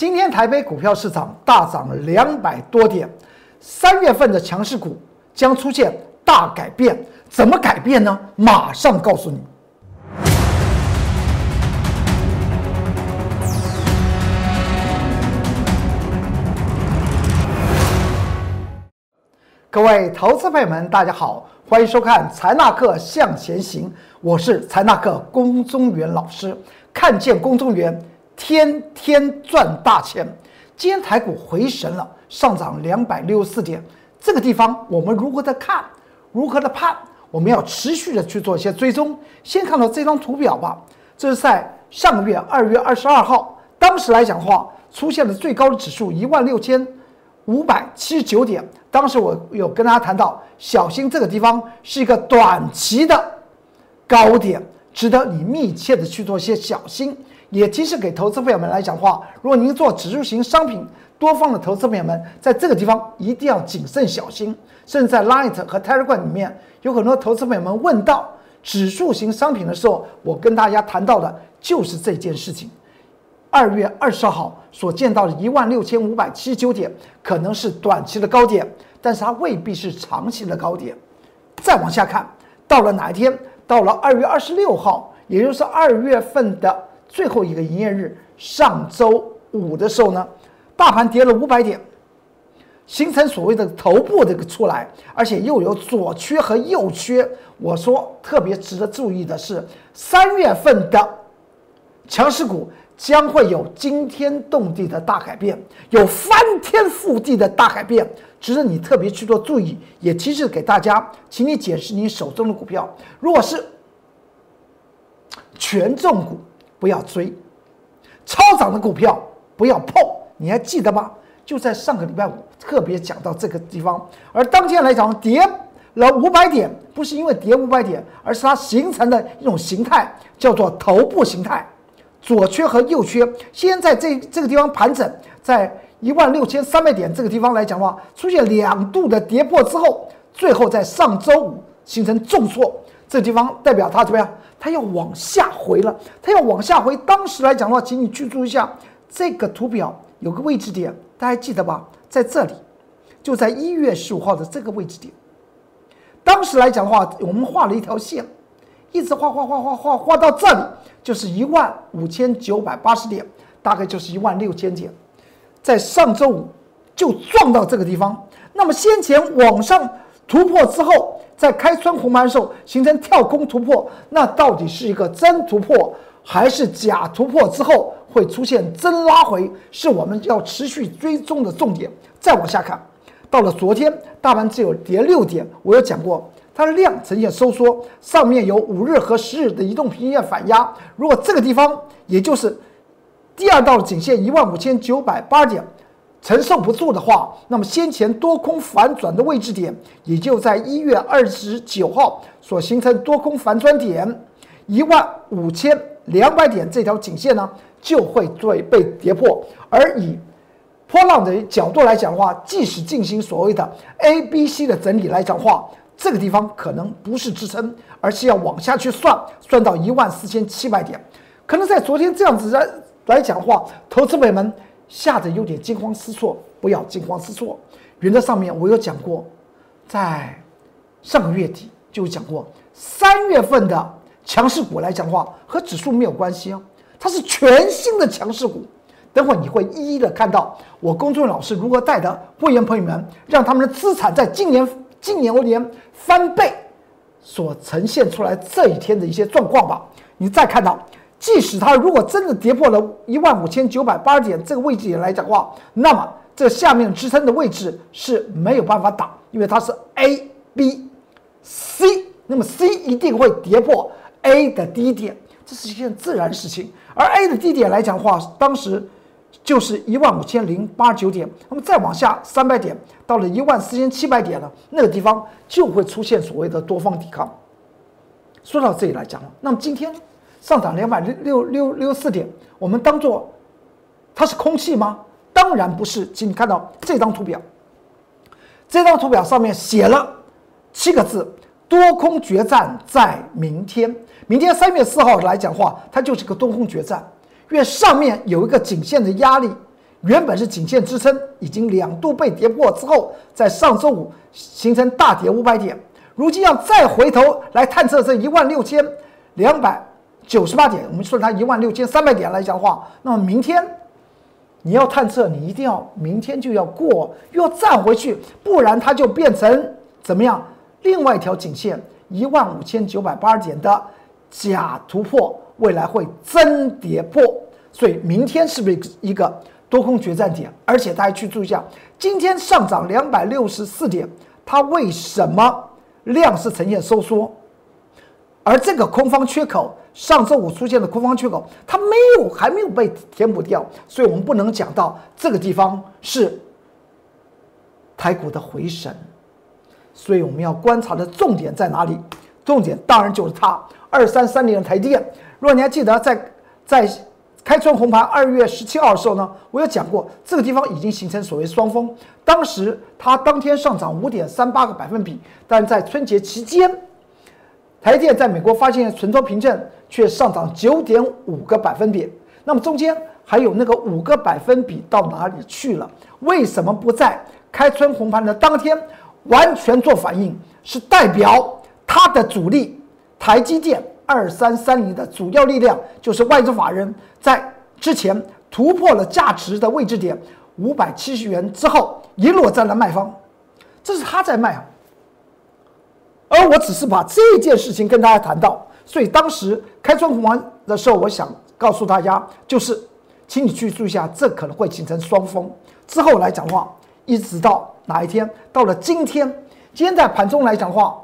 今天台北股票市场大涨了两百多点，三月份的强势股将出现大改变，怎么改变呢？马上告诉你。各位投资朋友们，大家好，欢迎收看《财纳克向前行》，我是财纳克龚中元老师。看见龚中元，天天赚大钱。今天台股回神了，上涨两百六十四点。这个地方我们如何的看，如何的判？我们要持续的去做一些追踪。先看到这张图表吧，这是在上个月二月二十二号，当时来讲的话，出现了最高的指数一万六千五百七十九点。当时我有跟大家谈到，小心这个地方是一个短期的高点，值得你密切的去做一些小心。也提示给投资朋友们来讲话，如果您做指数型商品多方的投资朋友们，在这个地方一定要谨慎小心。甚至在 Light 和 Telegram 里面，有很多投资朋友们问到指数型商品的时候，我跟大家谈到的就是这件事情。二月二十号所见到的一万六千五百七十九点，可能是短期的高点，但是它未必是长期的高点。再往下看，到了哪一天？到了二月二十六号，也就是二月份的最后一个营业日，上周五的时候呢，大盘跌了五百点，形成所谓的头部这个出来，而且又有左缺和右缺。我说特别值得注意的是，三月份的强势股。将会有惊天动地的大改变，有翻天覆地的大改变，值得你特别去做注意。也提示给大家，请你解释你手中的股票，如果是权重股，不要追；超涨的股票不要碰。你还记得吗？就在上个礼拜五特别讲到这个地方，而当天来讲跌了五百点，不是因为跌五百点，而是它形成的一种形态，叫做头部形态。左缺和右缺，先在这这个地方盘整，在一万六千三百点这个地方来讲的话，出现两度的跌破之后，最后在上周五形成重挫，这地方代表它怎么样？它要往下回了，它要往下回。当时来讲的话，请你记住一下这个图表有个位置点，大家记得吧？在这里，就在一月十五号的这个位置点。当时来讲的话，我们画了一条线。一直画画画画画画到这里，就是一万五千九百八十点，大概就是一万六千点，在上周五就撞到这个地方。那么先前往上突破之后，在开春红盘时候形成跳空突破，那到底是一个真突破还是假突破？之后会出现真拉回，是我们要持续追踪的重点。再往下看，到了昨天，大盘只有跌六点，我有讲过。它的量呈现收缩，上面有五日和十日的移动平均线反压。如果这个地方，也就是第二道颈线一万五千九百八点承受不住的话，那么先前多空反转的位置点，也就在一月二十九号所形成多空反转点一万五千两百点这条颈线呢，就会对被跌破。而以波浪的角度来讲的话，即使进行所谓的 A、B、C 的整理来讲的话。这个地方可能不是支撑，而是要往下去算，算到一万四千七百点。可能在昨天这样子来来讲的话，投资者们吓得有点惊慌失措，不要惊慌失措。原则上面我有讲过，在上个月底就讲过，三月份的强势股来讲的话，和指数没有关系哦，它是全新的强势股。等会你会一一的看到我公众老师如何带的会员朋友们，让他们的资产在今年。今年欧年翻倍所呈现出来这一天的一些状况吧。你再看到，即使它如果真的跌破了一万五千九百八十点这个位置点来讲的话，那么这下面支撑的位置是没有办法打，因为它是 A、B、C，那么 C 一定会跌破 A 的低点，这是一件自然事情。而 A 的低点来讲的话，当时。就是一万五千零八十九点，那么再往下三百点，到了一万四千七百点了，那个地方就会出现所谓的多方抵抗。说到这里来讲，那么今天上涨两百六六六六四点，我们当做它是空气吗？当然不是，请你看到这张图表，这张图表上面写了七个字：多空决战在明天。明天三月四号来讲话，它就是个多空决战。因为上面有一个颈线的压力，原本是颈线支撑，已经两度被跌破之后，在上周五形成大跌五百点，如今要再回头来探测这一万六千两百九十八点，我们说它一万六千三百点来讲的话，那么明天你要探测，你一定要明天就要过，又要站回去，不然它就变成怎么样？另外一条颈线一万五千九百八十点的假突破，未来会真跌破，所以明天是不是一个？多空决战点，而且大家去注意一下，今天上涨两百六十四点，它为什么量是呈现收缩？而这个空方缺口，上周五出现的空方缺口，它没有还没有被填补掉，所以我们不能讲到这个地方是台股的回神。所以我们要观察的重点在哪里？重点当然就是它二三三零的台电。如果你还记得，在在。开春红盘，二月十七号的时候呢，我有讲过，这个地方已经形成所谓双峰。当时它当天上涨五点三八个百分比，但在春节期间，台电在美国发现存托凭证却上涨九点五个百分点。那么中间还有那个五个百分比到哪里去了？为什么不在开春红盘的当天完全做反应？是代表它的主力台积电。二三三零的主要力量就是外资法人，在之前突破了价值的位置点五百七十元之后，一落在了卖方，这是他在卖啊。而我只是把这件事情跟大家谈到，所以当时开窗红盘的时候，我想告诉大家，就是请你去注意一下，这可能会形成双峰。之后来讲话，一直到哪一天，到了今天，今天在盘中来讲话。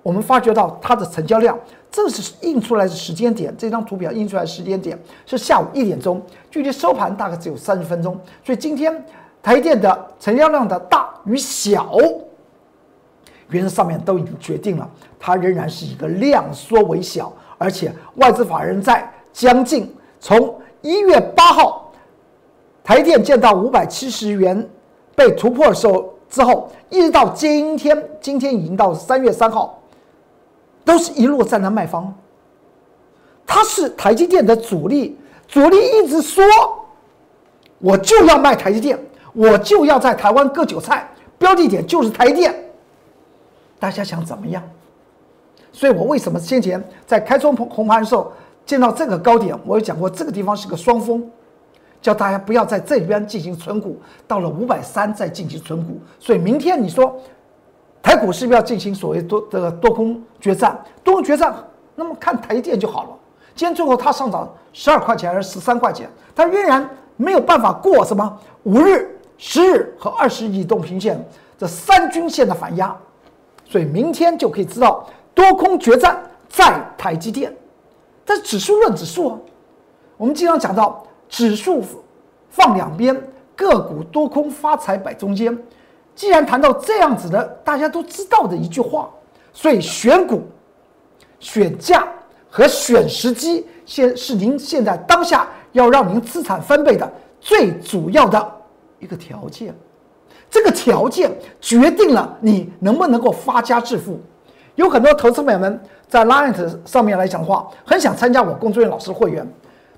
我们发觉到它的成交量，这是印出来的时间点。这张图表印出来的时间点是下午一点钟，距离收盘大概只有三十分钟。所以今天台电的成交量的大与小，原则上面都已经决定了，它仍然是一个量缩为小，而且外资法人在将近从一月八号台电见到五百七十元被突破的时候之后，一直到今天，今天已经到三月三号。都是一路在那卖方，他是台积电的主力，主力一直说，我就要卖台积电，我就要在台湾割韭菜，标的点就是台电。大家想怎么样？所以我为什么先前在开中红盘的时候见到这个高点，我有讲过这个地方是个双峰，叫大家不要在这边进行存股，到了五百三再进行存股。所以明天你说。台股是不是要进行所谓多这个多空决战？多空决战，那么看台电就好了。今天最后它上涨十二块钱还是十三块钱，它仍然没有办法过什么五日、十日和二十移动平线这三均线的反压，所以明天就可以知道多空决战在台积电。但指数论指数啊，我们经常讲到指数放两边，个股多空发财摆中间。既然谈到这样子的，大家都知道的一句话，所以选股、选价和选时机，现是您现在当下要让您资产翻倍的最主要的一个条件。这个条件决定了你能不能够发家致富。有很多投资朋友们在 Line 上面来讲的话，很想参加我龚俊元老师的会员，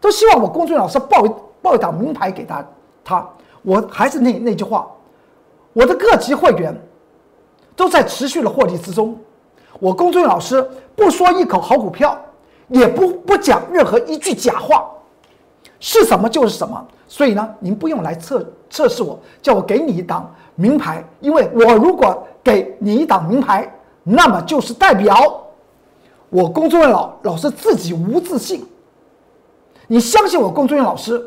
都希望我龚俊元老师报一报一档名牌给他。他，我还是那那句话。我的各级会员都在持续的获利之中。我龚俊老师不说一口好股票，也不不讲任何一句假话，是什么就是什么。所以呢，您不用来测测试我，叫我给你一档名牌，因为我如果给你一档名牌，那么就是代表我龚俊老老师自己无自信。你相信我龚俊老师，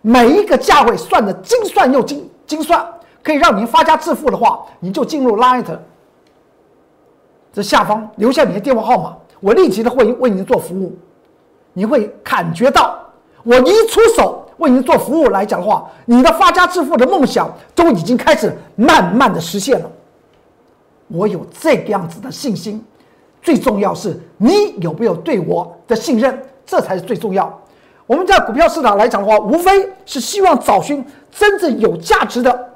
每一个价位算的精算又精。精算可以让您发家致富的话，你就进入 Light 这下方留下你的电话号码，我立即的会为您做服务。你会感觉到我一出手为您做服务来讲的话，你的发家致富的梦想都已经开始慢慢的实现了。我有这个样子的信心，最重要是你有没有对我的信任，这才是最重要。我们在股票市场来讲的话，无非是希望找寻真正有价值的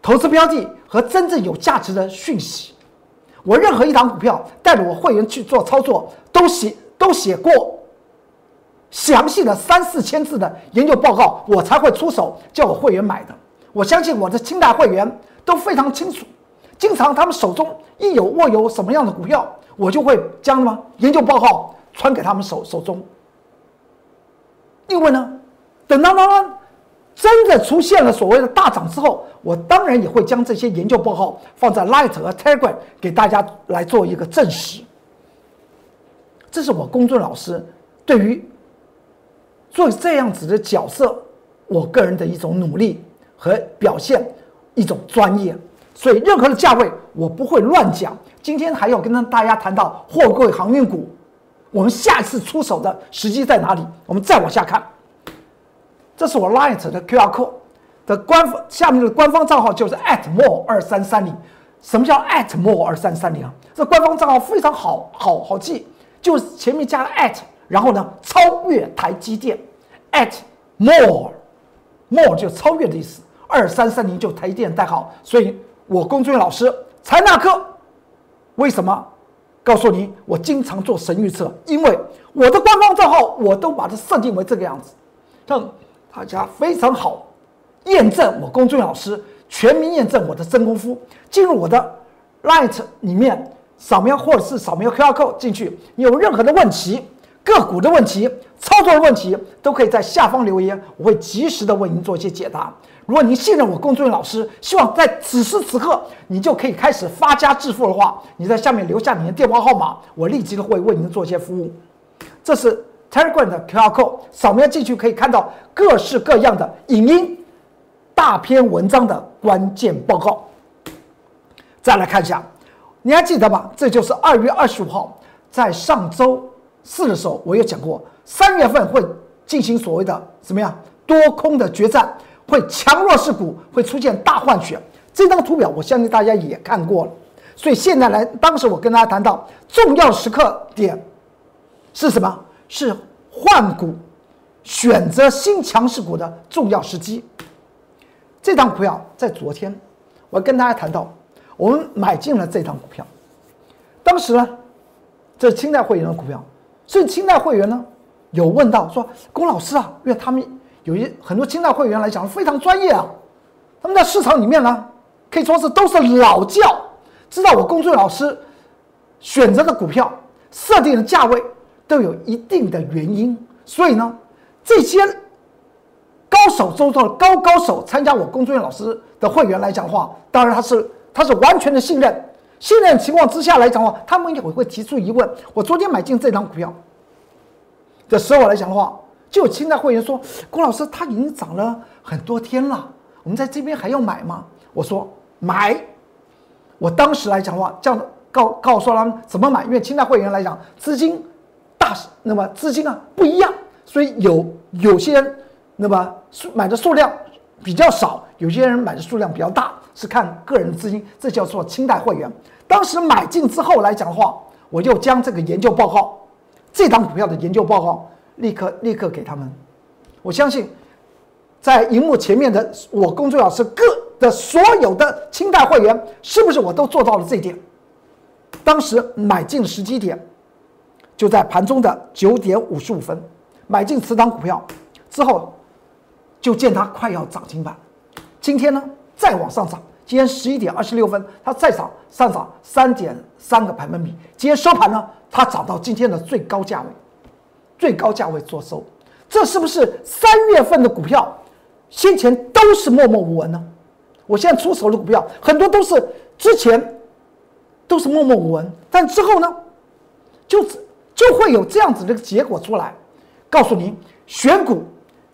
投资标的和真正有价值的讯息。我任何一档股票带着我会员去做操作，都写都写过详细的三四千字的研究报告，我才会出手叫我会员买的。我相信我的清代会员都非常清楚，经常他们手中一有握有什么样的股票，我就会将什么研究报告传给他们手手中。因为呢，等到他们真的出现了所谓的大涨之后，我当然也会将这些研究报告放在 Light 和 Telegram 给大家来做一个证实。这是我公众老师对于做这样子的角色，我个人的一种努力和表现，一种专业。所以任何的价位我不会乱讲。今天还要跟大家谈到货柜航运股，我们下一次出手的时机在哪里？我们再往下看。这是我 Light 的 QR code 的官方下面的官方账号就是 at @more 二三三零。什么叫 at @more 二三三零啊？这官方账号非常好好好记。就是前面加了 at，然后呢，超越台积电，at more，more 就超越的意思。二三三零就台积电代号，所以我龚俊老师财纳课为什么告诉你我经常做神预测？因为我的官方账号我都把它设定为这个样子，让大家非常好验证我龚俊老师全民验证我的真功夫。进入我的 light 里面。扫描或者是扫描 QR code 进去，有任何的问题、个股的问题、操作的问题，都可以在下方留言，我会及时的为您做一些解答。如果您信任我龚俊老师，希望在此时此刻你就可以开始发家致富的话，你在下面留下你的电话号码，我立即的会为您做一些服务。这是 Telegram 的 QR code，扫描进去可以看到各式各样的影音、大篇文章的关键报告。再来看一下。你还记得吧？这就是二月二十五号，在上周四的时候，我也讲过，三月份会进行所谓的怎么样多空的决战，会强弱势股会出现大换血。这张图表我相信大家也看过了，所以现在来，当时我跟大家谈到重要时刻点是什么？是换股、选择新强势股的重要时机。这张股票在昨天，我跟大家谈到。我们买进了这张股票，当时呢，这是清代会员的股票，所以清代会员呢有问到说：“龚老师啊，因为他们有一很多清代会员来讲非常专业啊，他们在市场里面呢可以说是都是老教，知道我龚俊老师选择的股票设定的价位都有一定的原因，所以呢，这些高手中的高高手参加我龚俊老师的会员来讲的话，当然他是。”他是完全的信任，信任情况之下来讲的话，他们也会会提出疑问。我昨天买进这张股票的时候来讲的话，就有清代会员说：“郭老师，他已经涨了很多天了，我们在这边还要买吗？”我说：“买。”我当时来讲的话，这样告告诉他们怎么买，因为清代会员来讲资金大，那么资金啊不一样，所以有有些人那么数买的数量比较少，有些人买的数量比较大。是看个人资金，这叫做清代会员。当时买进之后来讲的话，我就将这个研究报告，这张股票的研究报告立刻立刻给他们。我相信，在荧幕前面的我工作老师各的所有的清代会员，是不是我都做到了这一点？当时买进时机点就在盘中的九点五十五分，买进此档股票之后，就见它快要涨停板。今天呢？再往上涨，今天十一点二十六分，它再涨上涨三点三个百分比。今天收盘呢，它涨到今天的最高价位，最高价位做收。这是不是三月份的股票先前都是默默无闻呢？我现在出手的股票很多都是之前都是默默无闻，但之后呢，就就会有这样子的一个结果出来，告诉您选股、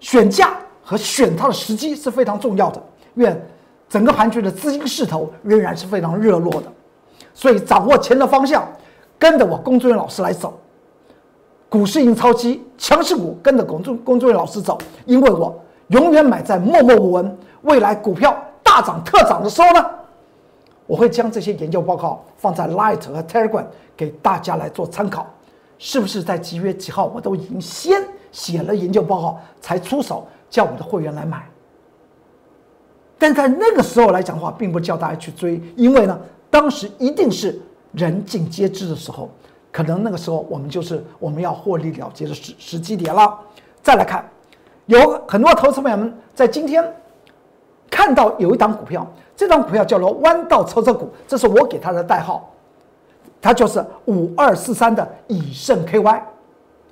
选价和选它的时机是非常重要的。愿。整个盘局的资金势头仍然是非常热络的，所以掌握钱的方向，跟着我龚俊元老师来走。股市印钞机强势股跟着龚俊龚俊元老师走，因为我永远买在默默无闻。未来股票大涨特涨的时候呢，我会将这些研究报告放在 Light 和 Telegram 给大家来做参考。是不是在几月几号我都已经先写了研究报告，才出手叫我的会员来买？但在那个时候来讲的话，并不叫大家去追，因为呢，当时一定是人尽皆知的时候，可能那个时候我们就是我们要获利了结的时时机点了。再来看，有很多投资朋友们在今天看到有一档股票，这档股票叫做弯道超车股，这是我给它的代号，它就是五二四三的以盛 KY，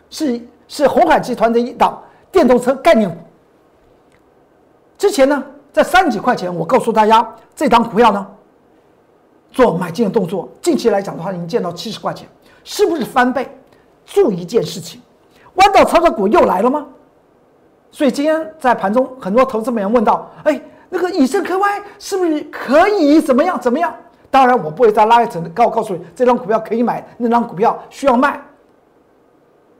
是是红海集团的一档电动车概念股。之前呢，在三十几块钱，我告诉大家这档股票呢。做买进的动作，近期来讲的话，已经见到七十块钱，是不是翻倍？注意一件事情，弯道操作股又来了吗？所以今天在盘中，很多投资朋友问到：哎，那个以盛 KY 是不是可以怎么样怎么样？当然，我不会再拉一层告告诉你，这张股票可以买，那张股票需要卖。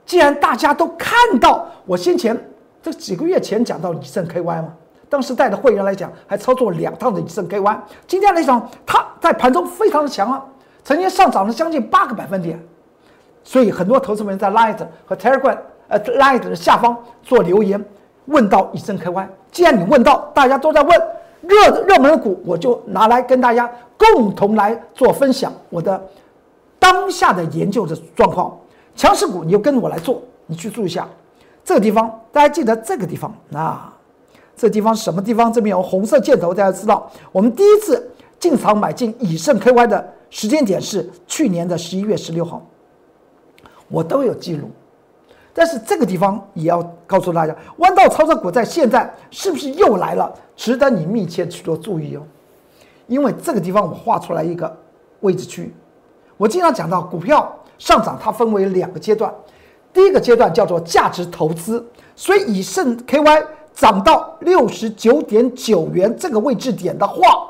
既然大家都看到，我先前这几个月前讲到以盛 KY 吗？当时带的会员来讲，还操作两趟的以盛 K Y。今天来讲，它在盘中非常的强啊，曾经上涨了将近八个百分点。所以很多投资人在 Light 和 Telegram 呃 Light 的下方做留言，问到以盛 K Y。既然你问到，大家都在问热热门的股，我就拿来跟大家共同来做分享我的当下的研究的状况。强势股你就跟着我来做，你去注意一下这个地方，大家记得这个地方啊。这地方什么地方？这边有红色箭头，大家知道。我们第一次进场买进以盛 KY 的时间点是去年的十一月十六号，我都有记录。但是这个地方也要告诉大家，弯道操作股在现在是不是又来了？值得你密切去做注意哦。因为这个地方我画出来一个位置区，我经常讲到股票上涨，它分为两个阶段。第一个阶段叫做价值投资，所以以盛 KY。涨到六十九点九元这个位置点的话，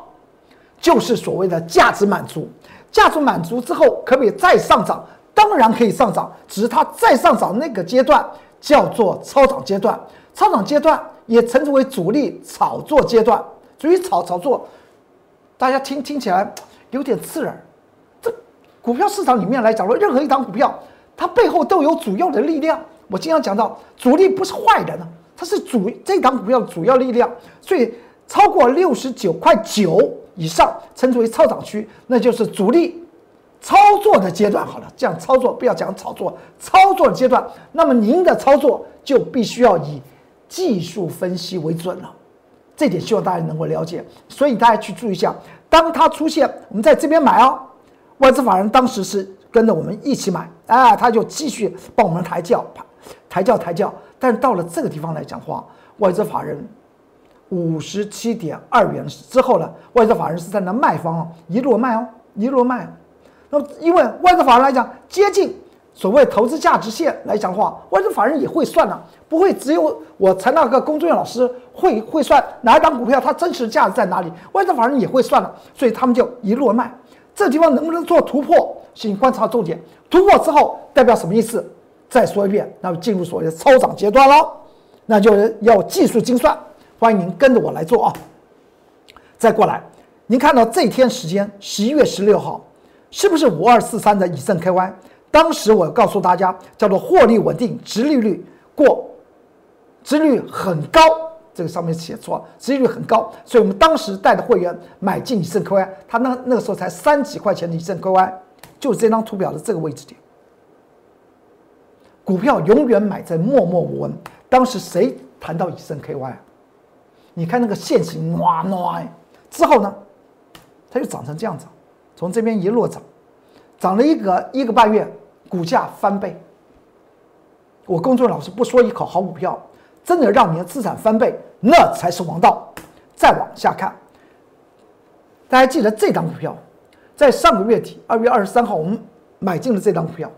就是所谓的价值满足。价值满足之后，可不可以再上涨？当然可以上涨，只是它再上涨那个阶段叫做超涨阶段。超涨阶段也称之为主力炒作阶段。主力炒炒作，大家听听起来有点刺耳。这股票市场里面来讲说，任何一档股票，它背后都有主要的力量。我经常讲到，主力不是坏人呢。它是主这档股票的主要力量，所以超过六十九块九以上称之为超涨区，那就是主力操作的阶段。好了，这样操作不要讲炒作，操作的阶段，那么您的操作就必须要以技术分析为准了。这点希望大家能够了解，所以大家去注意一下，当它出现，我们在这边买哦，外资法人当时是跟着我们一起买，哎，他就继续帮我们抬轿，抬轿抬轿。但是到了这个地方来讲话，外资法人五十七点二元之后呢，外资法人是在那卖方一路卖哦，一路卖。那么因为外资法人来讲接近所谓投资价值线来讲的话，外资法人也会算了，不会只有我陈那个工作人员老师会会算哪一档股票它真实价值在哪里，外资法人也会算了，所以他们就一路卖。这地方能不能做突破，请观察重点。突破之后代表什么意思？再说一遍，那么进入所谓的超涨阶段了，那就要技术精算。欢迎您跟着我来做啊！再过来，您看到这天时间，十一月十六号，是不是五二四三的以盛 KY？当时我告诉大家，叫做获利稳定，直利率过，直率很高。这个上面写错了，直利率很高，所以我们当时带的会员买进以盛 KY，他那那个时候才三几块钱的以盛 KY，就是这张图表的这个位置点。股票永远买在默默无闻。当时谁谈到以盛 KY？你看那个线型，哇哇，之后呢，它就涨成这样子，从这边一路涨，涨了一个一个半月，股价翻倍。我公众老师不说一口好股票，真的让你的资产翻倍，那才是王道。再往下看，大家记得这张股票，在上个月底二月二十三号，我们买进了这张股票。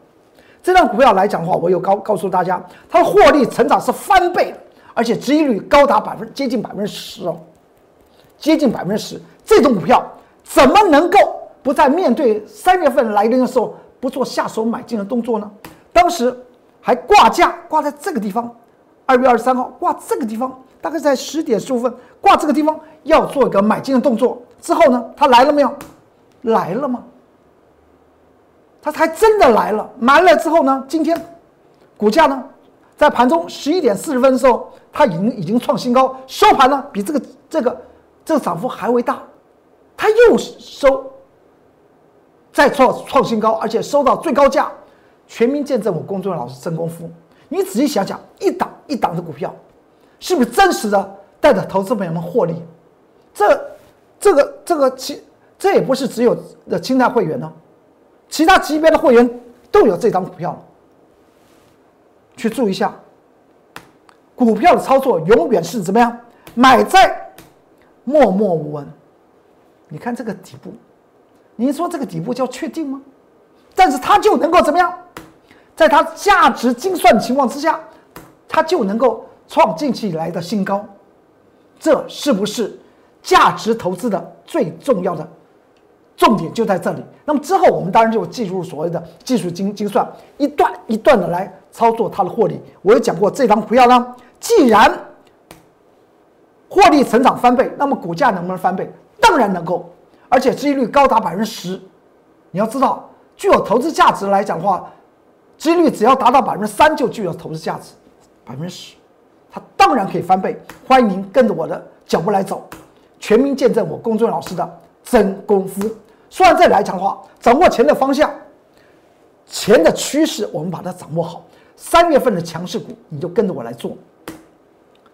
这张股票来讲的话，我有告告诉大家，它的获利成长是翻倍，而且收益率高达百分接近百分之十哦，接近百分之十。这种股票怎么能够不在面对三月份来临的时候不做下手买进的动作呢？当时还挂价挂在这个地方，二月二十三号挂这个地方，大概在十点十五分挂这个地方要做一个买进的动作。之后呢，它来了没有？来了吗？它还真的来了，来了之后呢？今天股价呢，在盘中十一点四十分的时候，它已经已经创新高，收盘呢比这个这个这个涨幅还为大，它又收再创创新高，而且收到最高价全民见证我公众老师真功夫。你仔细想想，一档一档的股票，是不是真实的带着投资朋友们获利？这、这个、这个其这也不是只有的清代会员呢，其他级别的会员都有这张股票。去注意一下，股票的操作永远是怎么样？买在默默无闻。你看这个底部，您说这个底部叫确定吗？但是它就能够怎么样？在它价值精算的情况之下，它就能够创近期以来的新高。这是不是价值投资的最重要的重点就在这里？那么之后我们当然就进入所谓的技术精精算，一段一段的来操作它的获利。我有讲过，这张股票呢，既然获利成长翻倍，那么股价能不能翻倍？当然能够，而且收益率高达百分之十。你要知道，具有投资价值来讲的话。几率只要达到百分之三，就具有投资价值；百分之十，它当然可以翻倍。欢迎您跟着我的脚步来走，全民见证我公众老师的真功夫。说完这来讲的话，掌握钱的方向，钱的趋势，我们把它掌握好。三月份的强势股，你就跟着我来做。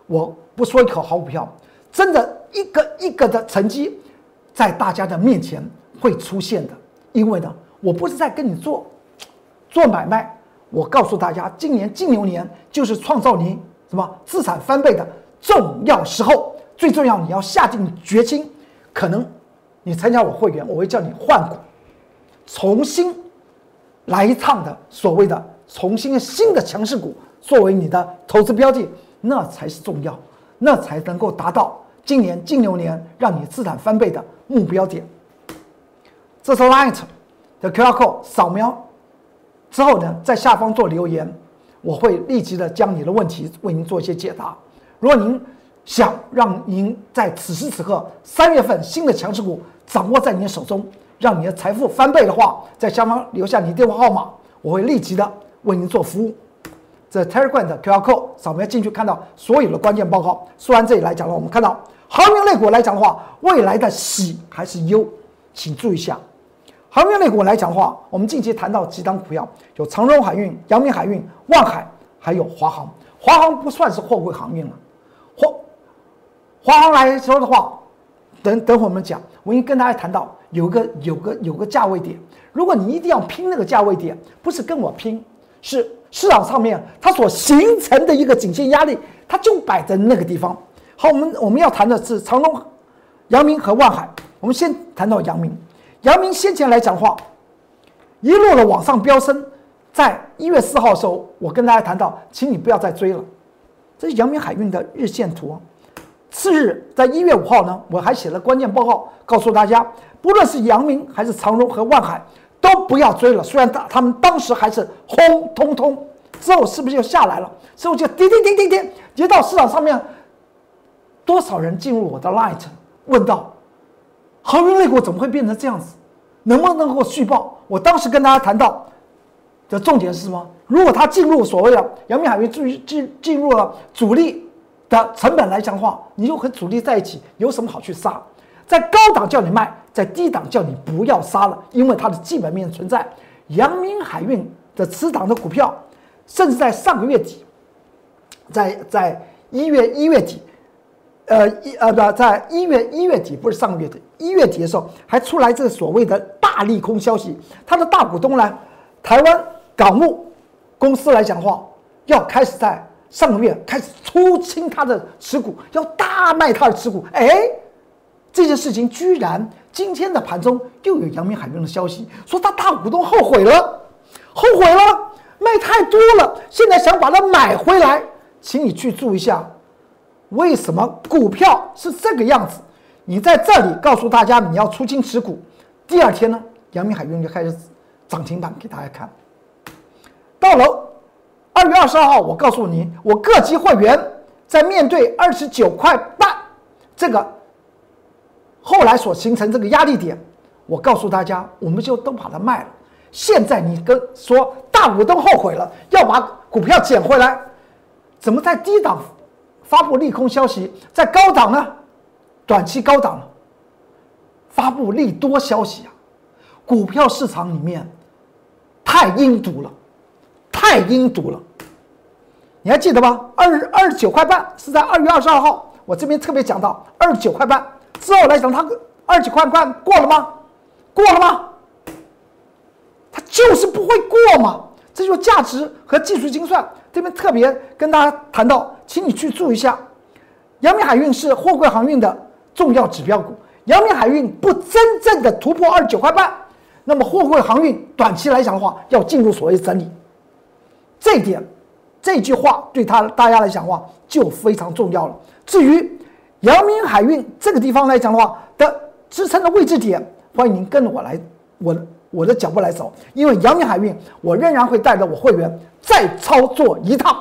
我不说一口好股票，真的一个一个的成绩，在大家的面前会出现的。因为呢，我不是在跟你做。做买卖，我告诉大家，今年金牛年就是创造你什么资产翻倍的重要时候。最重要，你要下定决心。可能你参加我会员，我会叫你换股，重新来一趟的所谓的重新新的强势股作为你的投资标的，那才是重要，那才能够达到今年金牛年让你资产翻倍的目标点。这是 Light 的 QR code 扫描。之后呢，在下方做留言，我会立即的将你的问题为您做一些解答。如果您想让您在此时此刻三月份新的强势股掌握在您手中，让你的财富翻倍的话，在下方留下你电话号码，我会立即的为您做服务。这 Telegram 的 QR code 扫描进去，看到所有的关键报告。说完这里来讲呢，我们看到航运类股来讲的话，未来的喜还是忧，请注意一下。航运类股来讲的话，我们近期谈到几档股票，有长荣海运、阳明海运、万海，还有华航。华航不算是货柜航运了，华华航来说的话，等等会我们讲，我已经跟大家谈到有个有个有个价位点，如果你一定要拼那个价位点，不是跟我拼，是市场上面它所形成的一个颈线压力，它就摆在那个地方。好，我们我们要谈的是长隆、阳明和万海，我们先谈到阳明。阳明先前来讲话，一路的往上飙升，在一月四号的时候，我跟大家谈到，请你不要再追了。这是阳明海运的日线图。次日，在一月五号呢，我还写了关键报告，告诉大家，不论是阳明还是长荣和万海，都不要追了。虽然他他们当时还是轰通通，之后是不是又下来了？之后就跌跌跌跌跌，跌到市场上面，多少人进入我的 light，问到。航运类股怎么会变成这样子？能不能够续报？我当时跟大家谈到的重点是什么？如果他进入所谓的阳明海运进进进入了主力的成本来讲的话，你就和主力在一起，有什么好去杀？在高档叫你卖，在低档叫你不要杀了，因为它的基本面存在。阳明海运的此档的股票，甚至在上个月底，在在一月一月底。呃，一呃不，在一月一月底，不是上个月底，一月底的时候，还出来这所谓的大利空消息。它的大股东呢，台湾港务公司来讲话，要开始在上个月开始出清他的持股，要大卖他的持股。哎，这件事情居然今天的盘中又有阳明海运的消息，说他大股东后悔了，后悔了，卖太多了，现在想把它买回来，请你去注意一下。为什么股票是这个样子？你在这里告诉大家你要出清持股，第二天呢，阳明海运就开始涨停板给大家看。到了二月二十二号，我告诉你，我各级会员在面对二十九块半这个后来所形成这个压力点，我告诉大家，我们就都把它卖了。现在你跟说大股东后悔了，要把股票捡回来，怎么在低档？发布利空消息，在高档呢，短期高档。发布利多消息啊，股票市场里面太阴毒了，太阴毒了。你还记得吧？二二十九块半是在二月二十二号，我这边特别讲到二十九块半之后来讲，它二十九块半过了吗？过了吗？它就是不会过嘛。这就是价值和技术精算这边特别跟大家谈到，请你去注意一下，阳明海运是货柜航运的重要指标股。阳明海运不真正的突破二十九块半，那么货柜航运短期来讲的话，要进入所谓整理，这一点。这句话对他大家来讲的话就非常重要了。至于阳明海运这个地方来讲的话的支撑的位置点，欢迎您跟着我来，我我的脚步来走。因为阳明海运，我仍然会带着我会员再操作一趟。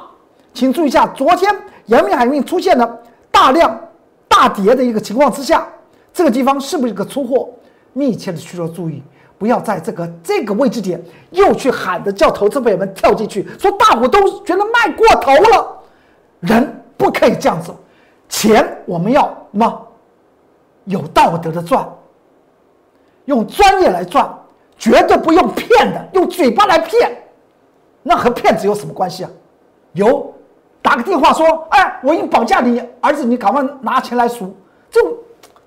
请注意一下，昨天阳明海运出现了大量大跌的一个情况之下，这个地方是不是一个出货？密切的需要注意。不要在这个这个位置点又去喊着叫投资朋友们跳进去，说大股东觉得卖过头了，人不可以这样子，钱我们要吗？有道德的赚，用专业来赚，绝对不用骗的，用嘴巴来骗，那和骗子有什么关系啊？有。打个电话说，哎，我已经绑架你儿子，你赶快拿钱来赎，这种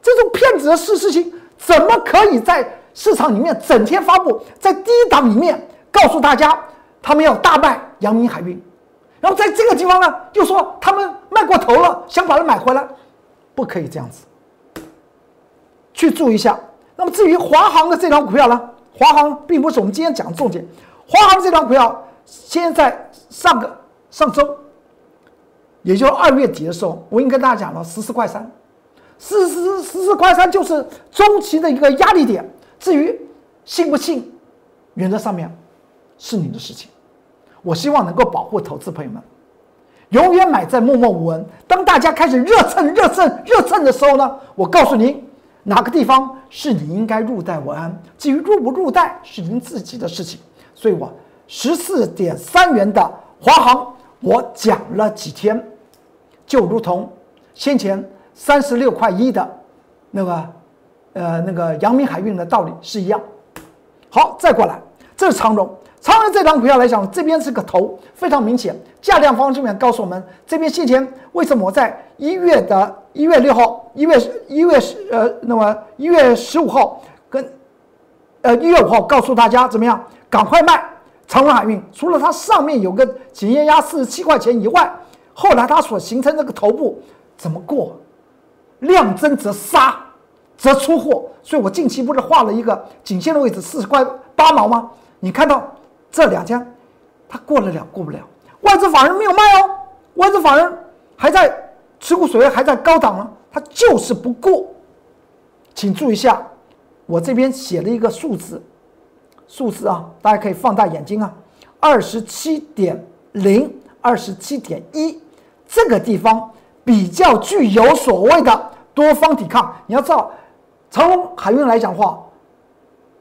这种骗子的事事情怎么可以在？市场里面整天发布在低档里面告诉大家，他们要大卖阳明海运，然后在这个地方呢又说他们卖过头了，想把它买回来，不可以这样子。去注意一下。那么至于华航的这张股票呢，华航并不是我们今天讲的重点。华航这张股票现在上个上周，也就是二月底的时候，我已经跟大家讲了十四块三，十十十四块三就是中期的一个压力点。至于信不信，原则上面是你的事情。我希望能够保护投资朋友们，永远买在默默无闻。当大家开始热蹭、热蹭、热蹭的时候呢，我告诉您哪个地方是你应该入袋为安。至于入不入袋，是您自己的事情。所以我十四点三元的华航，我讲了几天，就如同先前三十六块一的那个。呃，那个阳明海运的道理是一样。好，再过来，这是长荣。长荣这张股票来讲，这边是个头，非常明显。价量方这边告诉我们，这边先前为什么我在一月的一月六号、一月一月十呃，那么一月十五号跟呃一月五号告诉大家怎么样，赶快卖长荣海运。除了它上面有个检验压四十七块钱以外，后来它所形成这个头部怎么过？量增则杀。则出货，所以我近期不是画了一个颈线的位置四十块八毛吗？你看到这两家，它过得了过不了？外资法人没有卖哦，外资法人还在持股水位还在高档呢，它就是不过。请注意一下，我这边写了一个数字，数字啊，大家可以放大眼睛啊，二十七点零，二十七点一，这个地方比较具有所谓的多方抵抗，你要知道。长隆海运来讲话，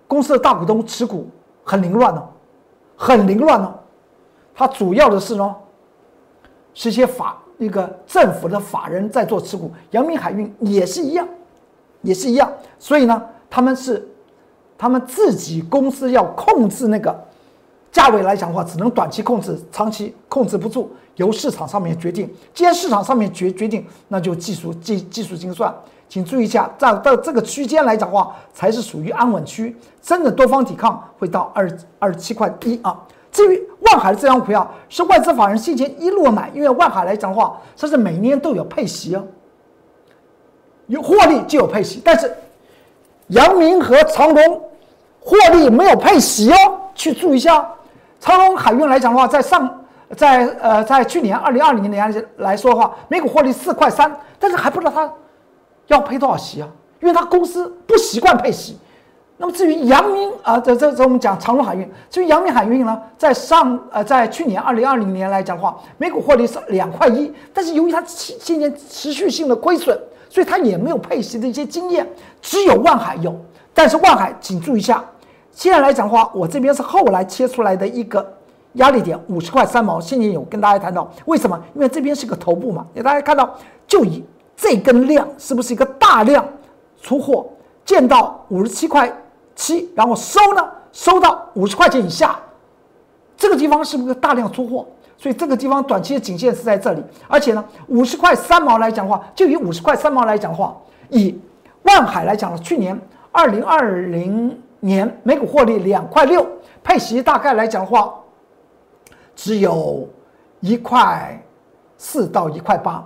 公司的大股东持股很凌乱哦，很凌乱哦。它主要的是呢，是一些法那个政府的法人在做持股，阳明海运也是一样，也是一样。所以呢，他们是他们自己公司要控制那个价位来讲的话，只能短期控制，长期控制不住，由市场上面决定。既然市场上面决决定，那就技术技技术精算。请注意一下，在到这个区间来讲的话，才是属于安稳区。真的多方抵抗会到二二十七块一啊。至于万海的这张股票，是外资法人先前一路买，因为万海来讲的话，它是每年都有配息哦，有获利就有配息。但是阳明和长隆获利没有配息哦，去注意一下。长隆海运来讲的话，在上在呃在去年二零二零年来说的话，每股获利四块三，但是还不知道它。要配多少息啊？因为他公司不习惯配息。那么至于阳明啊，这这这我们讲长荣海运。至于阳明海运呢，在上呃在去年二零二零年来讲的话，每股获利是两块一。但是由于它今年持续性的亏损，所以它也没有配息的一些经验。只有万海有。但是万海请注意一下，现在来讲的话，我这边是后来切出来的一个压力点，五十块三毛。先前有跟大家谈到为什么？因为这边是个头部嘛，给大家看到就以。这根量是不是一个大量出货，见到五十七块七，然后收呢，收到五十块钱以下，这个地方是不是大量出货？所以这个地方短期的颈线是在这里，而且呢，五十块三毛来讲的话，就以五十块三毛来讲的话，以万海来讲呢，去年二零二零年每股获利两块六，配息大概来讲的话，只有一块四到一块八，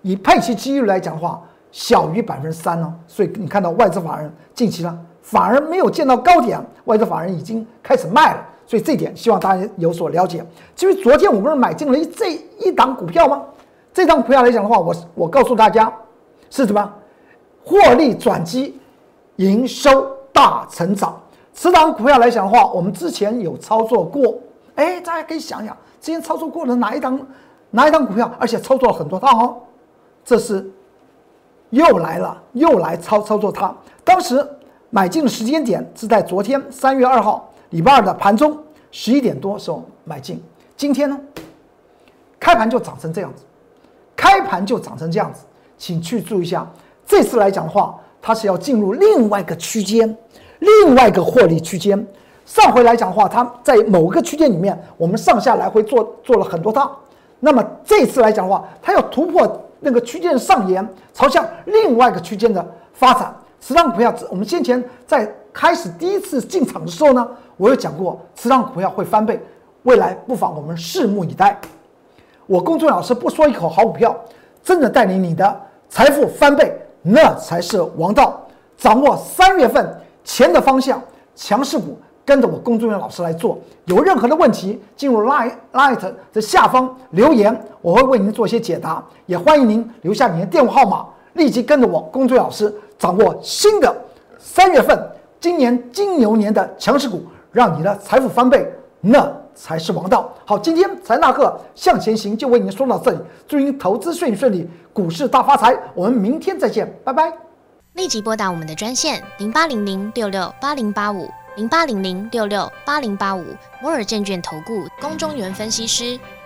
以配息几率来讲的话，小于百分之三呢。所以你看到外资法人近期呢，反而没有见到高点，外资法人已经开始卖了。所以这一点希望大家有所了解。至于昨天我不是买进了一这一档股票吗？这档股票来讲的话，我我告诉大家是什么？获利转机，营收大成长。此档股票来讲的话，我们之前有操作过。哎，大家可以想想，之前操作过的哪一档哪一档股票，而且操作了很多趟哦。这是又来了，又来操操作它。当时买进的时间点是在昨天三月二号。礼拜二的盘中十一点多时候买进，今天呢，开盘就涨成这样子，开盘就涨成这样子，请去注意一下。这次来讲的话，它是要进入另外一个区间，另外一个获利区间。上回来讲的话，它在某个区间里面，我们上下来回做做了很多趟。那么这次来讲的话，它要突破那个区间上沿，朝向另外一个区间的发展。持仓，股票我们先前在开始第一次进场的时候呢。我有讲过，持仓股票会翻倍，未来不妨我们拭目以待。我公众老师不说一口好股票，真的带领你的财富翻倍，那才是王道。掌握三月份钱的方向，强势股跟着我公众员老师来做。有任何的问题，进入 Line Light 的下方留言，我会为您做一些解答。也欢迎您留下您的电话号码，立即跟着我公众老师掌握新的三月份今年金牛年的强势股。让你的财富翻倍，那才是王道。好，今天财纳课向前行就为您说到这里，祝您投资顺顺利，股市大发财。我们明天再见，拜拜。立即拨打我们的专线零八零零六六八零八五零八零零六六八零八五摩尔证券投顾龚中原分析师。